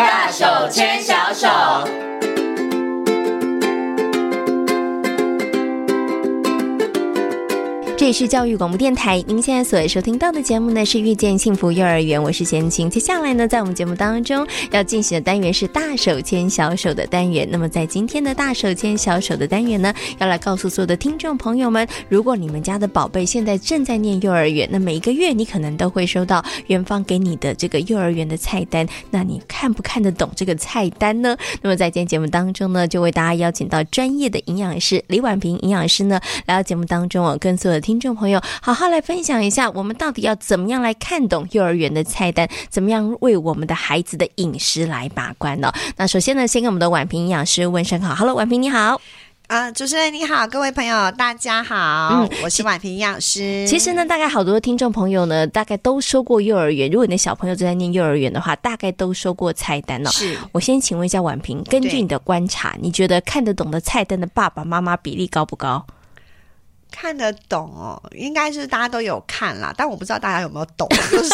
大手牵小手。这里是教育广播电台，您现在所收听到的节目呢是《遇见幸福幼儿园》，我是贤青。接下来呢，在我们节目当中要进行的单元是“大手牵小手”的单元。那么，在今天的“大手牵小手”的单元呢，要来告诉所有的听众朋友们，如果你们家的宝贝现在正在念幼儿园，那每一个月你可能都会收到园方给你的这个幼儿园的菜单，那你看不看得懂这个菜单呢？那么，在今天节目当中呢，就为大家邀请到专业的营养师李婉萍营养师呢，来到节目当中哦，跟所有的听众朋友，好好来分享一下，我们到底要怎么样来看懂幼儿园的菜单，怎么样为我们的孩子的饮食来把关呢？那首先呢，先跟我们的婉平营养师问声好，Hello，婉平你好。啊，主持人你好，各位朋友大家好，嗯，我是婉平营养师。其实呢，大概好多听众朋友呢，大概都收过幼儿园。如果你的小朋友正在念幼儿园的话，大概都收过菜单哦。是，我先请问一下婉平，根据你的观察，你觉得看得懂的菜单的爸爸妈妈比例高不高？看得懂哦，应该是大家都有看啦，但我不知道大家有没有懂，就是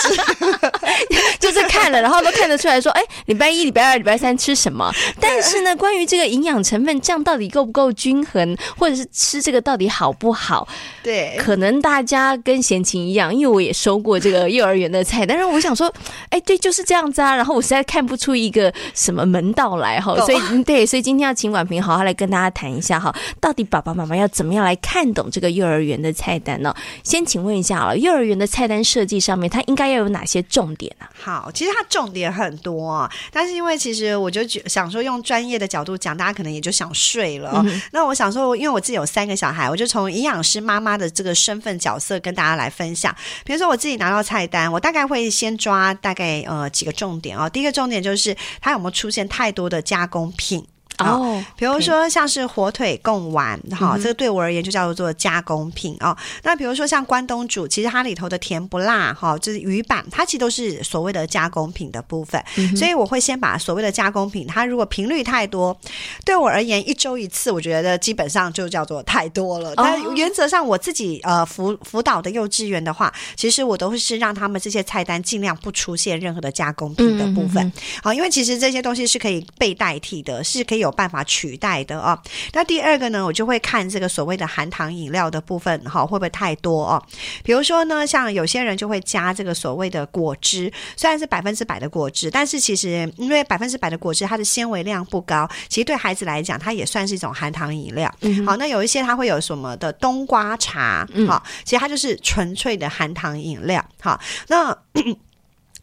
就是看了，然后都看得出来说，哎，礼拜一、礼拜二、礼拜三吃什么？但是呢，关于这个营养成分，这样到底够不够均衡，或者是吃这个到底好不好？对，可能大家跟闲情一样，因为我也收过这个幼儿园的菜，但是我想说，哎，对，就是这样子啊。然后我实在看不出一个什么门道来哈，所以对，所以今天要请婉萍好好来跟大家谈一下哈，到底爸爸妈妈要怎么样来看懂这个。幼儿园的菜单呢？先请问一下啊，幼儿园的菜单设计上面，它应该要有哪些重点呢？好，其实它重点很多，但是因为其实我就想说，用专业的角度讲，大家可能也就想睡了。嗯、那我想说，因为我自己有三个小孩，我就从营养师妈妈的这个身份角色跟大家来分享。比如说，我自己拿到菜单，我大概会先抓大概呃几个重点哦。第一个重点就是它有没有出现太多的加工品。哦，比如说像是火腿贡丸，哈、嗯，这个对我而言就叫做加工品哦。那比如说像关东煮，其实它里头的甜不辣，哈，就是鱼板，它其实都是所谓的加工品的部分。嗯、所以我会先把所谓的加工品，它如果频率太多，对我而言一周一次，我觉得基本上就叫做太多了。但原则上我自己呃辅辅导的幼稚园的话，其实我都是让他们这些菜单尽量不出现任何的加工品的部分。好、嗯，因为其实这些东西是可以被代替的，是可以有。有办法取代的哦。那第二个呢，我就会看这个所谓的含糖饮料的部分，哈，会不会太多哦？比如说呢，像有些人就会加这个所谓的果汁，虽然是百分之百的果汁，但是其实因为百分之百的果汁它的纤维量不高，其实对孩子来讲，它也算是一种含糖饮料。嗯，好，那有一些它会有什么的冬瓜茶，好，其实它就是纯粹的含糖饮料。好，那。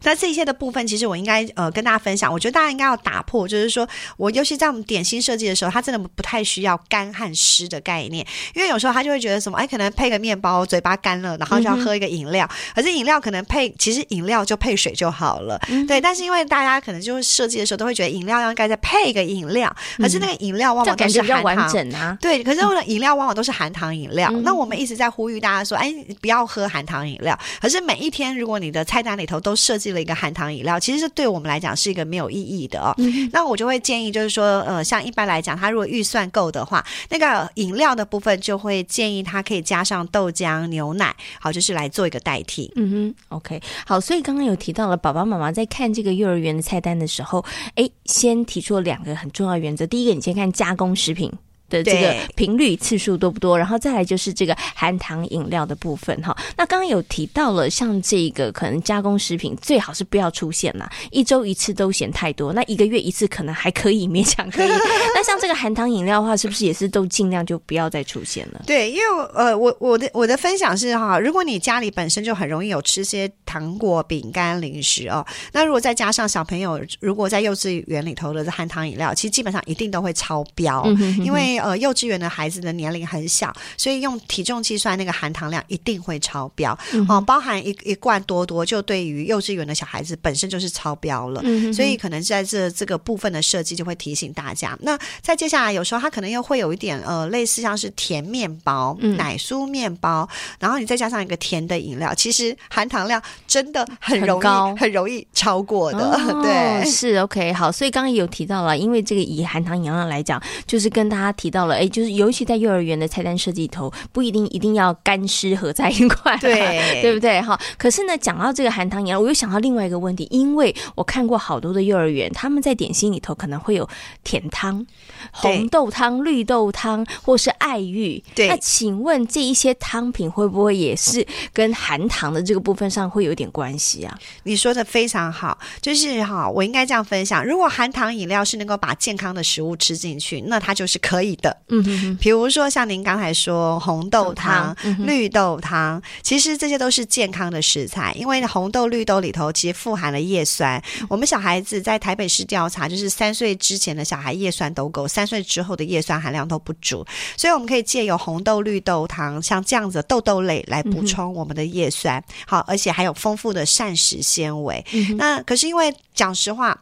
那这些的部分，其实我应该呃跟大家分享。我觉得大家应该要打破，就是说我尤其在我们点心设计的时候，它真的不太需要干和湿的概念，因为有时候他就会觉得什么，哎，可能配个面包，嘴巴干了，然后就要喝一个饮料。嗯、可是饮料可能配，其实饮料就配水就好了，嗯、对。但是因为大家可能就是设计的时候都会觉得饮料应该再配一个饮料，可是那个饮料往往都是含糖，完整啊。对，可是饮料往往都是含糖饮料。嗯、那我们一直在呼吁大家说，哎，不要喝含糖饮料。可是每一天，如果你的菜单里头都设计了一个含糖饮料，其实是对我们来讲是一个没有意义的哦。嗯、那我就会建议，就是说，呃，像一般来讲，他如果预算够的话，那个饮料的部分就会建议他可以加上豆浆、牛奶，好，就是来做一个代替。嗯哼，OK，好。所以刚刚有提到了，爸爸妈妈在看这个幼儿园的菜单的时候，哎，先提出了两个很重要的原则。第一个，你先看加工食品。的这个频率次数多不多？然后再来就是这个含糖饮料的部分哈。那刚刚有提到了，像这个可能加工食品最好是不要出现啦，一周一次都嫌太多，那一个月一次可能还可以勉强可以。那像这个含糖饮料的话，是不是也是都尽量就不要再出现了？对，因为呃，我我的我的分享是哈，如果你家里本身就很容易有吃些糖果、饼干、零食哦，那如果再加上小朋友如果在幼稚园里头的含糖饮料，其实基本上一定都会超标，嗯、哼哼因为。呃，幼稚园的孩子的年龄很小，所以用体重计算那个含糖量一定会超标。嗯、哦，包含一一罐多多，就对于幼稚园的小孩子本身就是超标了。嗯、所以可能在这这个部分的设计就会提醒大家。那再接下来，有时候它可能又会有一点呃，类似像是甜面包、嗯、奶酥面包，然后你再加上一个甜的饮料，其实含糖量真的很容易很，很容易超过的。哦、对，是 OK 好。所以刚刚有提到了，因为这个以含糖饮料来讲，就是跟大家提。到了，哎，就是尤其在幼儿园的菜单设计里头，不一定一定要干湿合在一块，对对不对？哈，可是呢，讲到这个含糖饮料，我又想到另外一个问题，因为我看过好多的幼儿园，他们在点心里头可能会有甜汤、红豆汤、绿豆汤，或是爱玉。对，那请问这一些汤品会不会也是跟含糖的这个部分上会有一点关系啊？你说的非常好，就是哈，我应该这样分享：如果含糖饮料是能够把健康的食物吃进去，那它就是可以的。嗯哼哼，比如说像您刚才说红豆汤、嗯、绿豆汤，其实这些都是健康的食材，因为红豆、绿豆里头其实富含了叶酸。嗯、我们小孩子在台北市调查，就是三岁之前的小孩叶酸都够，三岁之后的叶酸含量都不足，所以我们可以借由红豆、绿豆汤，像这样子的豆豆类来补充我们的叶酸。嗯、好，而且还有丰富的膳食纤维。嗯、那可是因为讲实话。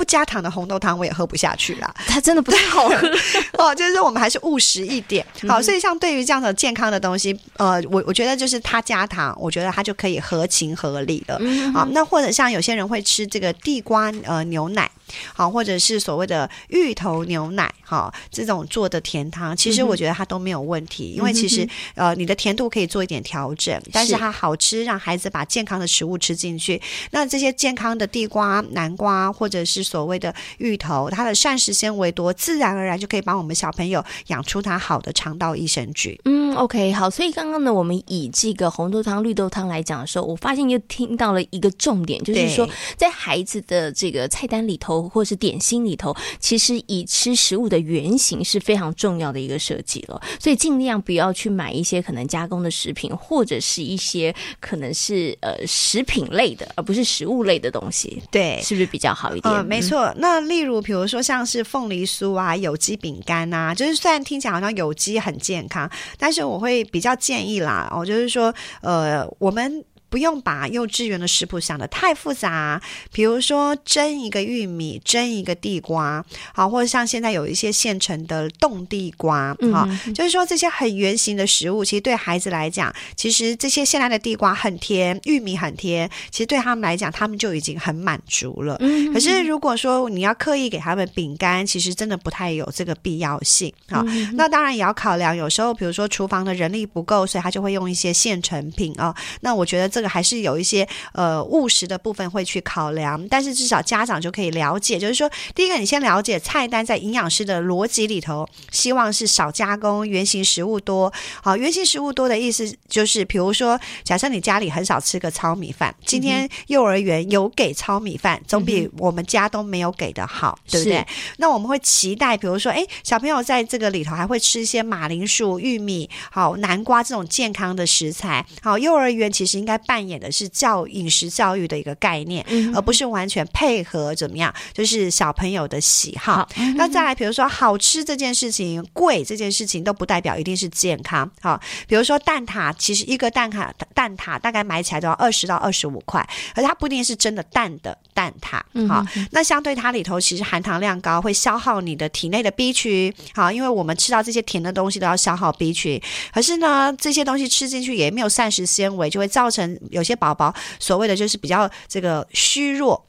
不加糖的红豆汤我也喝不下去啦，它真的不太好喝 哦。就是我们还是务实一点，好。所以像对于这样的健康的东西，呃，我我觉得就是它加糖，我觉得它就可以合情合理了。好，那或者像有些人会吃这个地瓜呃牛奶。好，或者是所谓的芋头牛奶，哈，这种做的甜汤，其实我觉得它都没有问题，嗯、因为其实呃，你的甜度可以做一点调整，但是它好吃，让孩子把健康的食物吃进去。那这些健康的地瓜、南瓜，或者是所谓的芋头，它的膳食纤维多，自然而然就可以帮我们小朋友养出他好的肠道益生菌。嗯，OK，好，所以刚刚呢，我们以这个红豆汤、绿豆汤来讲的时候，我发现又听到了一个重点，就是说在孩子的这个菜单里头。或是点心里头，其实以吃食物的原型是非常重要的一个设计了，所以尽量不要去买一些可能加工的食品，或者是一些可能是呃食品类的，而不是食物类的东西。对，是不是比较好一点？嗯，没错。那例如比如说像是凤梨酥啊、有机饼干啊，就是虽然听起来好像有机很健康，但是我会比较建议啦，哦就是说，呃，我们。不用把幼稚园的食谱想得太复杂，比如说蒸一个玉米，蒸一个地瓜，好，或者像现在有一些现成的冻地瓜，好，嗯，就是说这些很圆形的食物，其实对孩子来讲，其实这些现在的地瓜很甜，玉米很甜，其实对他们来讲，他们就已经很满足了。嗯，可是如果说你要刻意给他们饼干，其实真的不太有这个必要性。好，那当然也要考量，有时候比如说厨房的人力不够，所以他就会用一些现成品啊。那我觉得这。这个还是有一些呃务实的部分会去考量，但是至少家长就可以了解，就是说，第一个你先了解菜单在营养师的逻辑里头，希望是少加工，原型食物多。好，原型食物多的意思就是，比如说，假设你家里很少吃个糙米饭，今天幼儿园有给糙米饭，总比我们家都没有给的好，嗯、对不对？那我们会期待，比如说，哎，小朋友在这个里头还会吃一些马铃薯、玉米、好南瓜这种健康的食材。好，幼儿园其实应该。扮演的是教饮食教育的一个概念，嗯、而不是完全配合怎么样，就是小朋友的喜好。那再来，比如说好吃这件事情，贵这件事情都不代表一定是健康。好，比如说蛋挞，其实一个蛋挞蛋挞大概买起来都要二十到二十五块，而它不一定是真的蛋的蛋挞。好，嗯、那相对它里头其实含糖量高，会消耗你的体内的 B 群。好，因为我们吃到这些甜的东西都要消耗 B 群，可是呢，这些东西吃进去也没有膳食纤维，就会造成。有些宝宝所谓的就是比较这个虚弱，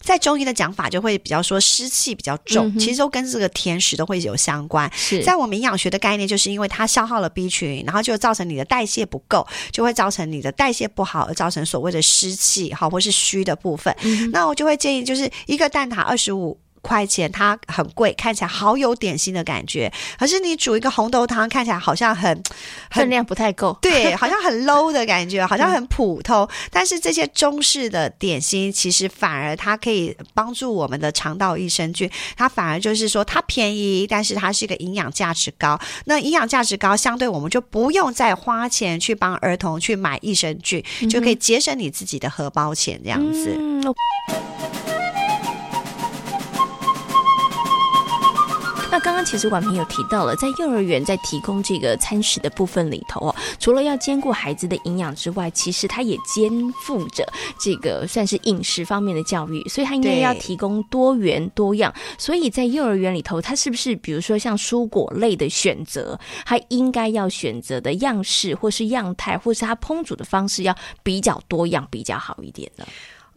在中医的讲法就会比较说湿气比较重，其实都跟这个甜食都会有相关。是在我们营养学的概念，就是因为它消耗了 B 群，然后就造成你的代谢不够，就会造成你的代谢不好，而造成所谓的湿气，好或是虚的部分。那我就会建议，就是一个蛋挞二十五块钱，它很贵，看起来好有点心的感觉。可是你煮一个红豆汤，看起来好像很，分量不太够，对，好像很 low 的感觉，好像很普通。嗯、但是这些中式的点心，其实反而它可以帮助我们的肠道益生菌。它反而就是说，它便宜，但是它是一个营养价值高。那营养价值高，相对我们就不用再花钱去帮儿童去买益生菌，嗯、就可以节省你自己的荷包钱，这样子。嗯刚刚其实婉平有提到了，在幼儿园在提供这个餐食的部分里头哦，除了要兼顾孩子的营养之外，其实他也肩负着这个算是饮食方面的教育，所以他应该要提供多元多样。所以在幼儿园里头，他是不是比如说像蔬果类的选择，他应该要选择的样式或是样态，或是他烹煮的方式要比较多样比较好一点呢？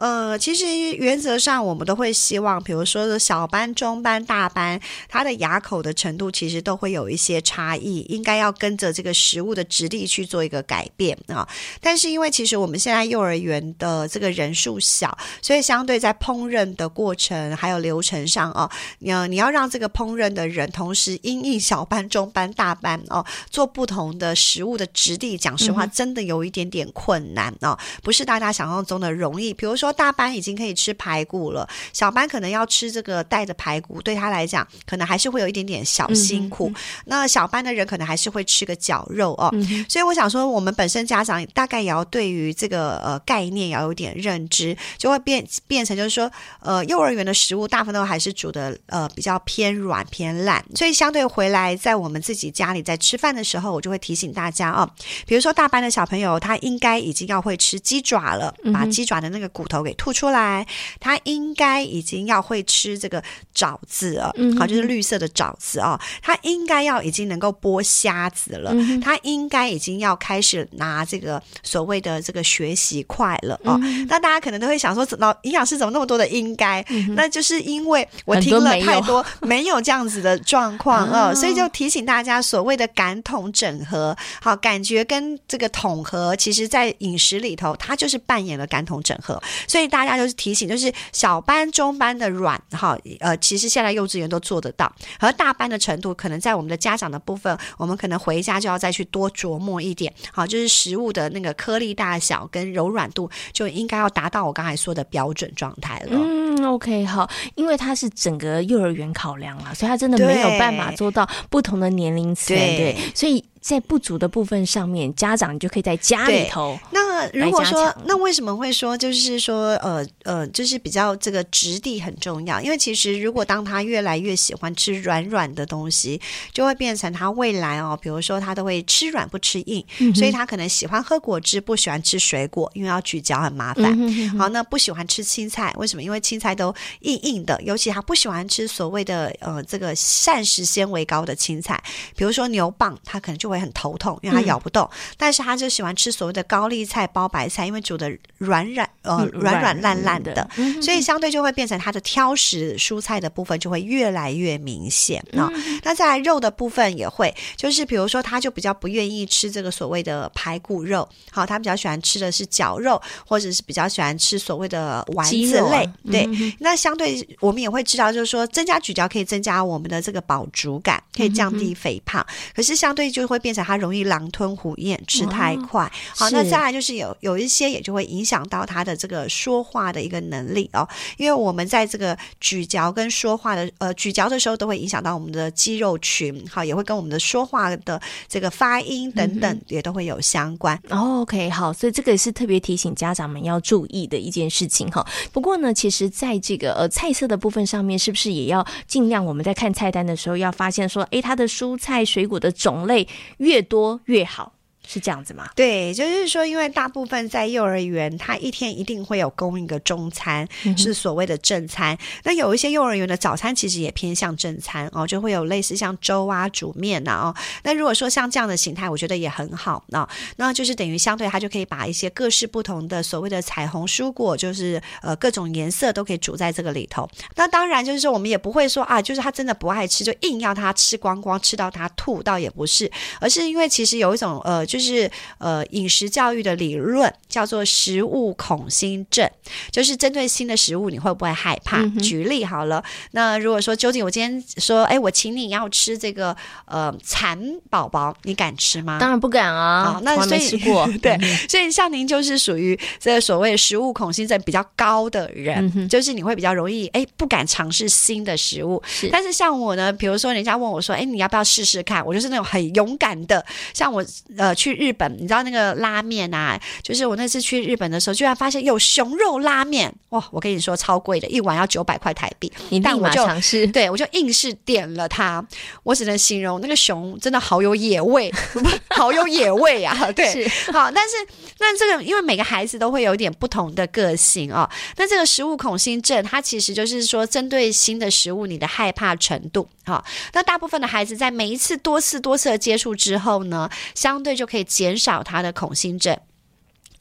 呃，其实原则上我们都会希望，比如说小班、中班、大班，它的牙口的程度其实都会有一些差异，应该要跟着这个食物的质地去做一个改变啊。但是因为其实我们现在幼儿园的这个人数小，所以相对在烹饪的过程还有流程上哦，你要你要让这个烹饪的人同时因应小班、中班、大班哦，做不同的食物的质地，讲实话真的有一点点困难哦，不是大家想象中的容易。比如说。大班已经可以吃排骨了，小班可能要吃这个带着排骨，对他来讲可能还是会有一点点小辛苦。嗯、那小班的人可能还是会吃个绞肉哦。嗯、所以我想说，我们本身家长大概也要对于这个呃概念要有点认知，就会变变成就是说，呃，幼儿园的食物大部分都还是煮的呃比较偏软偏烂，所以相对回来在我们自己家里在吃饭的时候，我就会提醒大家哦，比如说大班的小朋友他应该已经要会吃鸡爪了，把鸡爪的那个骨头。给吐出来，他应该已经要会吃这个枣子了，嗯、好，就是绿色的枣子啊、哦。他应该要已经能够剥虾子了，嗯、他应该已经要开始拿这个所谓的这个学习筷了哦。嗯、那大家可能都会想说，老营养师怎么那么多的应该？嗯、那就是因为我听了太多 没有这样子的状况 啊、哦，所以就提醒大家，所谓的感统整合，好，感觉跟这个统合，其实在饮食里头，它就是扮演了感统整合。所以大家就是提醒，就是小班、中班的软哈，呃，其实现在幼稚园都做得到，而大班的程度，可能在我们的家长的部分，我们可能回家就要再去多琢磨一点，好，就是食物的那个颗粒大小跟柔软度，就应该要达到我刚才说的标准状态了。嗯，OK，好，因为它是整个幼儿园考量了，所以它真的没有办法做到不同的年龄层，对，对，所以。在不足的部分上面，家长就可以在家里头。那如果说，那为什么会说，就是说，呃呃，就是比较这个质地很重要？因为其实如果当他越来越喜欢吃软软的东西，就会变成他未来哦，比如说他都会吃软不吃硬，嗯、所以他可能喜欢喝果汁，不喜欢吃水果，因为要咀嚼很麻烦。嗯、哼哼好，那不喜欢吃青菜，为什么？因为青菜都硬硬的，尤其他不喜欢吃所谓的呃这个膳食纤维高的青菜，比如说牛蒡，他可能就会很头痛，因为他咬不动，嗯、但是他就喜欢吃所谓的高丽菜包白菜，因为煮的软软呃软软烂烂的，嗯、所以相对就会变成他的挑食蔬菜的部分就会越来越明显啊。嗯哦、那在肉的部分也会，就是比如说他就比较不愿意吃这个所谓的排骨肉，好，他比较喜欢吃的是绞肉，或者是比较喜欢吃所谓的丸子类。啊、对，嗯、那相对我们也会知道，就是说增加咀嚼可以增加我们的这个饱足感，可以降低肥胖，嗯、可是相对就会变成他。容易狼吞虎咽，吃太快。哦、好，那再来就是有有一些也就会影响到他的这个说话的一个能力哦，因为我们在这个咀嚼跟说话的呃咀嚼的时候，都会影响到我们的肌肉群，好，也会跟我们的说话的这个发音等等也都会有相关。OK，好，所以这个也是特别提醒家长们要注意的一件事情哈。不过呢，其实在这个呃菜色的部分上面，是不是也要尽量我们在看菜单的时候要发现说，诶，它的蔬菜水果的种类越多越好。是这样子吗？对，就是说，因为大部分在幼儿园，他一天一定会有供应个中餐，嗯、是所谓的正餐。那有一些幼儿园的早餐其实也偏向正餐哦，就会有类似像粥啊、煮面呐哦。那如果说像这样的形态，我觉得也很好那、哦。那就是等于相对，他就可以把一些各式不同的所谓的彩虹蔬果，就是呃各种颜色都可以煮在这个里头。那当然就是说，我们也不会说啊，就是他真的不爱吃，就硬要他吃光光，吃到他吐，倒也不是，而是因为其实有一种呃就是。呃饮食教育的理论叫做食物恐心症，就是针对新的食物你会不会害怕？嗯、举例好了，那如果说究竟我今天说，哎，我请你要吃这个呃蚕宝宝，你敢吃吗？当然不敢啊，那所以没吃过 对，所以像您就是属于这个所谓食物恐心症比较高的人，嗯、就是你会比较容易哎不敢尝试新的食物。是但是像我呢，比如说人家问我说，哎，你要不要试试看？我就是那种很勇敢的，像我呃去。日本，你知道那个拉面啊？就是我那次去日本的时候，居然发现有熊肉拉面哇！我跟你说超贵的，一碗要九百块台币。你立马尝试，对我就硬是点了它。我只能形容那个熊真的好有野味，好有野味啊！对，好，但是那这个因为每个孩子都会有点不同的个性啊。那这个食物恐新症，它其实就是说针对新的食物你的害怕程度。好，那大部分的孩子在每一次多次多次的接触之后呢，相对就可以。减少他的恐心症。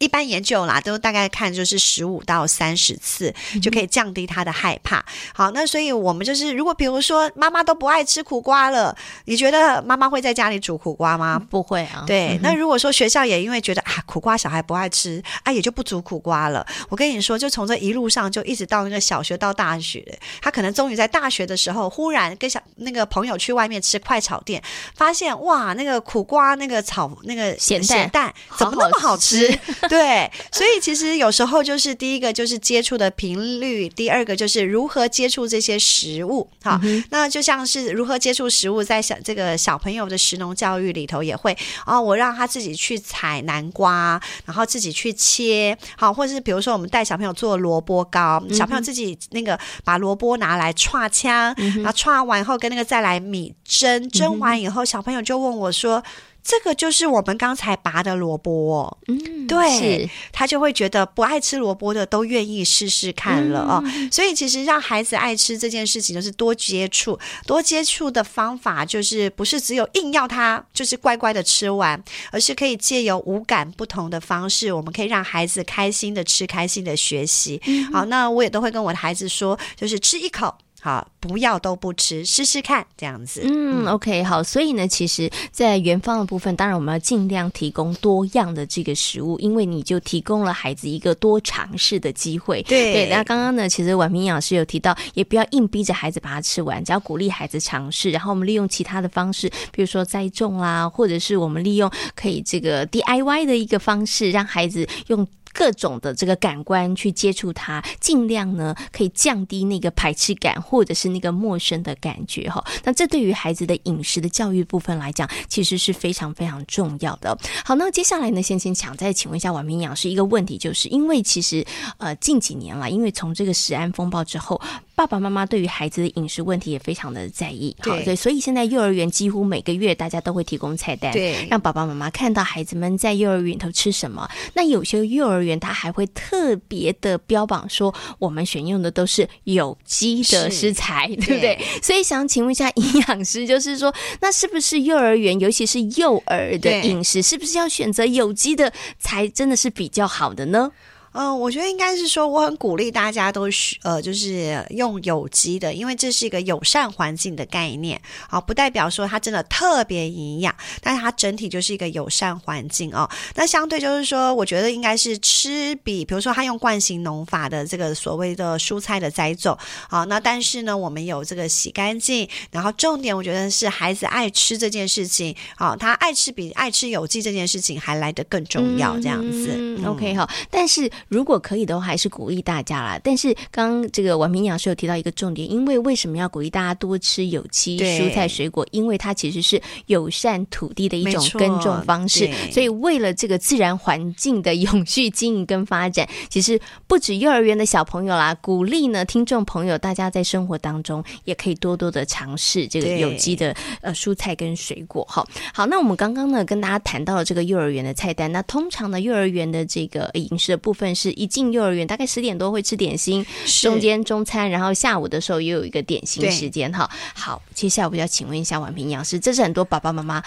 一般研究啦，都大概看就是十五到三十次就可以降低他的害怕。好，那所以我们就是，如果比如说妈妈都不爱吃苦瓜了，你觉得妈妈会在家里煮苦瓜吗？不会啊。对，那如果说学校也因为觉得啊苦瓜小孩不爱吃啊，也就不煮苦瓜了。我跟你说，就从这一路上就一直到那个小学到大学，他可能终于在大学的时候，忽然跟小那个朋友去外面吃快炒店，发现哇，那个苦瓜那个炒那个咸蛋，咸蛋怎么那么好吃？对，所以其实有时候就是第一个就是接触的频率，第二个就是如何接触这些食物。好，嗯、那就像是如何接触食物，在小这个小朋友的食农教育里头也会哦，我让他自己去采南瓜，然后自己去切，好，或者是比如说我们带小朋友做萝卜糕，小朋友自己那个把萝卜拿来串枪，然后串完以后跟那个再来米蒸，蒸完以后小朋友就问我说。这个就是我们刚才拔的萝卜哦，嗯，对，他就会觉得不爱吃萝卜的都愿意试试看了哦。嗯，所以其实让孩子爱吃这件事情，就是多接触，多接触的方法就是不是只有硬要他就是乖乖的吃完，而是可以借由五感不同的方式，我们可以让孩子开心的吃，开心的学习。嗯，好，那我也都会跟我的孩子说，就是吃一口。好，不要都不吃，试试看这样子。嗯，OK，好。所以呢，其实，在园方的部分，当然我们要尽量提供多样的这个食物，因为你就提供了孩子一个多尝试的机会。对对。那刚刚呢，其实婉平营养师有提到，也不要硬逼着孩子把它吃完，只要鼓励孩子尝试，然后我们利用其他的方式，比如说栽种啦，或者是我们利用可以这个 DIY 的一个方式，让孩子用。各种的这个感官去接触它，尽量呢可以降低那个排斥感，或者是那个陌生的感觉哈。那这对于孩子的饮食的教育部分来讲，其实是非常非常重要的。好，那接下来呢，先先想再请问一下婉萍营养师一个问题，就是因为其实呃近几年来，因为从这个食安风暴之后。爸爸妈妈对于孩子的饮食问题也非常的在意，好，对，所以现在幼儿园几乎每个月大家都会提供菜单，对，让爸爸妈妈看到孩子们在幼儿园头吃什么。那有些幼儿园他还会特别的标榜说，我们选用的都是有机的食材，对不对？对，所以想请问一下营养师，就是说，那是不是幼儿园，尤其是幼儿的饮食，是不是要选择有机的才真的是比较好的呢？嗯、呃，我觉得应该是说，我很鼓励大家都是呃，就是用有机的，因为这是一个友善环境的概念啊，不代表说它真的特别营养，但是它整体就是一个友善环境哦。那相对就是说，我觉得应该是吃比，比如说他用惯性农法的这个所谓的蔬菜的栽种啊，那但是呢，我们有这个洗干净，然后重点我觉得是孩子爱吃这件事情啊，他爱吃比爱吃有机这件事情还来得更重要，这样子。OK 好，但是。如果可以的话，还是鼓励大家啦。但是刚刚这个婉萍营养师有提到一个重点，因为为什么要鼓励大家多吃有机蔬菜水果？因为它其实是友善土地的一种耕种方式。所以为了这个自然环境的永续经营跟发展，其实不止幼儿园的小朋友啦，鼓励呢听众朋友，大家在生活当中也可以多多的尝试这个有机的呃蔬菜跟水果。好，好，那我们刚刚呢跟大家谈到了这个幼儿园的菜单。那通常呢幼儿园的这个饮食的部分。是一进幼儿园，大概十点多会吃点心，中间中餐，然后下午的时候也有一个点心时间哈。好，接下来我要请问一下婉平营养师，这是很多爸爸妈妈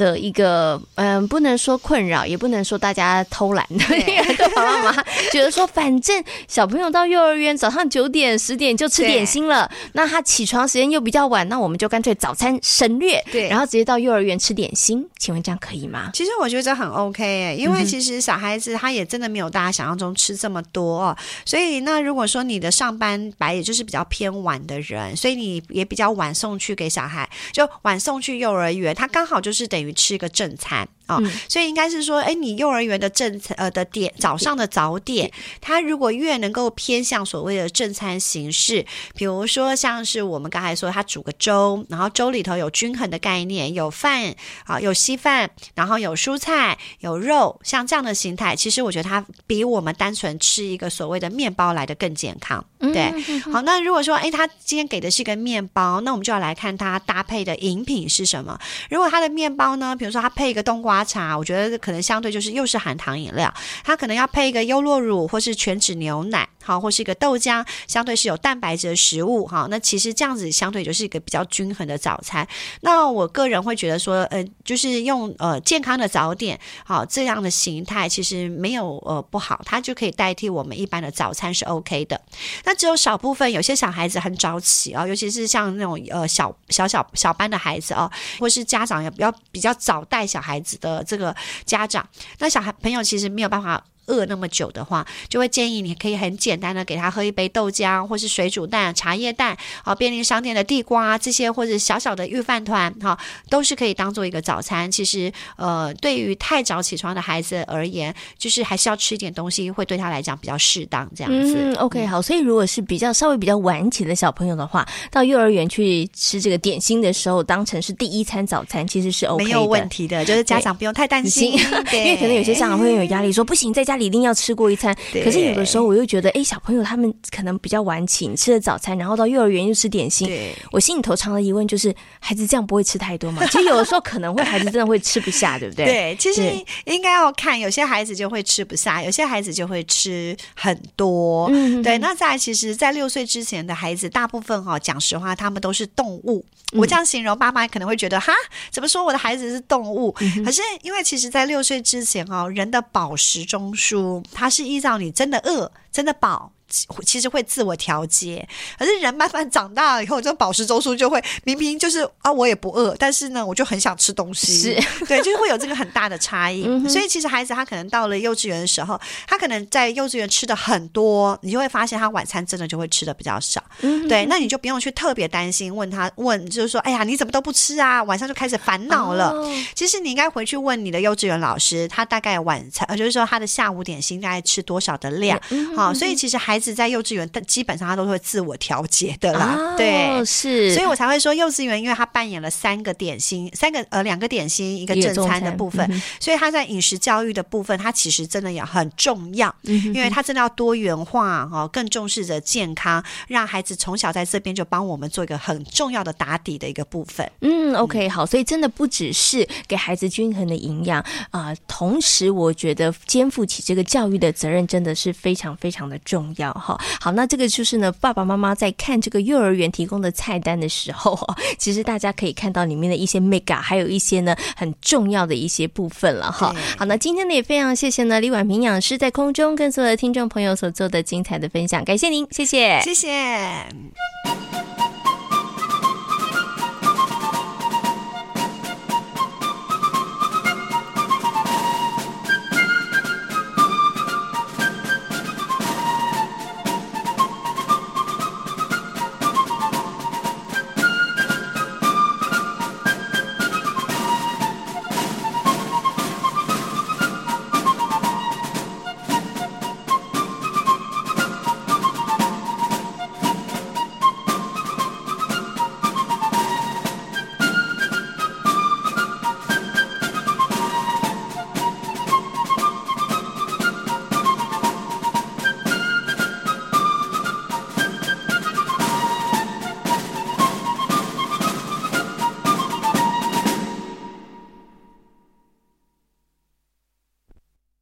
的一个嗯，不能说困扰，也不能说大家偷懒的，因为很多爸爸妈妈觉得说，反正小朋友到幼儿园早上九点十点就吃点心了，那他起床时间又比较晚，那我们就干脆早餐省略，对，然后直接到幼儿园吃点心，请问这样可以吗？其实我觉得这很 OK 哎，因为其实小孩子他也真的没有大家想象中吃这么多，所以那如果说你的上班白也就是比较偏晚的人，所以你也比较晚送去给小孩，就晚送去幼儿园，他刚好就是等于。吃个正餐。哦，嗯、所以应该是说，哎，你幼儿园的正餐呃的点早上的早点，它如果越能够偏向所谓的正餐形式，比如说像是我们刚才说，它煮个粥，然后粥里头有均衡的概念，有饭啊，有稀饭，然后有蔬菜，有肉，像这样的形态，其实我觉得它比我们单纯吃一个所谓的面包来的更健康。对，好，那如果说，哎，他今天给的是一个面包，那我们就要来看它搭配的饮品是什么。如果他的面包呢，比如说他配一个冬瓜。茶，我觉得可能相对就是又是含糖饮料，它可能要配一个优酪乳或是全脂牛奶。好，或是一个豆浆，相对是有蛋白质的食物哈。那其实这样子相对就是一个比较均衡的早餐。那我个人会觉得说，呃，就是用呃健康的早点，好这样的形态其实没有呃不好，它就可以代替我们一般的早餐是 OK 的。那只有少部分有些小孩子很早起啊，尤其是像那种呃小小小小班的孩子啊，或是家长也比较比较早带小孩子的这个家长，那小孩朋友其实没有办法。饿那么久的话，就会建议你可以很简单的给他喝一杯豆浆，或是水煮蛋、茶叶蛋，好，便利商店的地瓜这些，或者小小的御饭团，哈，都是可以当做一个早餐。其实，呃，对于太早起床的孩子而言，就是还是要吃一点东西，会对他来讲比较适当。这样子。嗯，OK，好。所以如果是比较稍微比较晚起的小朋友的话，到幼儿园去吃这个点心的时候，当成是第一餐早餐，其实是 OK 的，没有问题的。就是家长不用太担心，因为可能有些家长会有压力说，说不行，在家里一定要吃过一餐，可是有的时候我又觉得，哎，小朋友他们可能比较晚起，你吃了早餐，然后到幼儿园又吃点心。对，我心里头常的疑问就是，孩子这样不会吃太多吗？其实有的时候可能会，孩子真的会吃不下，对不对？对，其实应该要看，有些孩子就会吃不下，有些孩子就会吃很多。嗯，对。那在其实，在六岁之前的孩子，大部分哈，讲实话，他们都是动物。我这样形容，爸妈可能会觉得，哈，怎么说我的孩子是动物？可是因为其实，在六岁之前哦，人的饱食中枢。它是依照你真的饿，真的饱。其实会自我调节，可是人慢慢长大了以后，这饱食中枢就会明明就是啊，我也不饿，但是呢，我就很想吃东西，是对，就是会有这个很大的差异。嗯、所以其实孩子他可能到了幼稚园的时候，他可能在幼稚园吃的很多，你就会发现他晚餐真的就会吃的比较少。嗯、对，那你就不用去特别担心，问他问就是说，哎呀，你怎么都不吃啊？晚上就开始烦恼了。哦、其实你应该回去问你的幼稚园老师，他大概晚餐，就是说他的下午点心大概吃多少的量？好、嗯哦，所以其实孩子。是在幼稚园，但基本上他都会自我调节的啦。哦、对，是，所以我才会说幼稚园，因为他扮演了三个点心，三个呃两个点心一个正餐的部分，嗯、所以他在饮食教育的部分，他其实真的也很重要，嗯、因为他真的要多元化哦，更重视着健康，让孩子从小在这边就帮我们做一个很重要的打底的一个部分。嗯，OK，好，所以真的不只是给孩子均衡的营养啊、呃，同时我觉得肩负起这个教育的责任真的是非常非常的重要。好，好，那这个就是呢，爸爸妈妈在看这个幼儿园提供的菜单的时候，其实大家可以看到里面的一些 mega，还有一些呢很重要的一些部分了哈。好，那今天呢也非常谢谢呢李婉萍营养师在空中跟所有的听众朋友所做的精彩的分享，感谢您，谢谢，谢谢。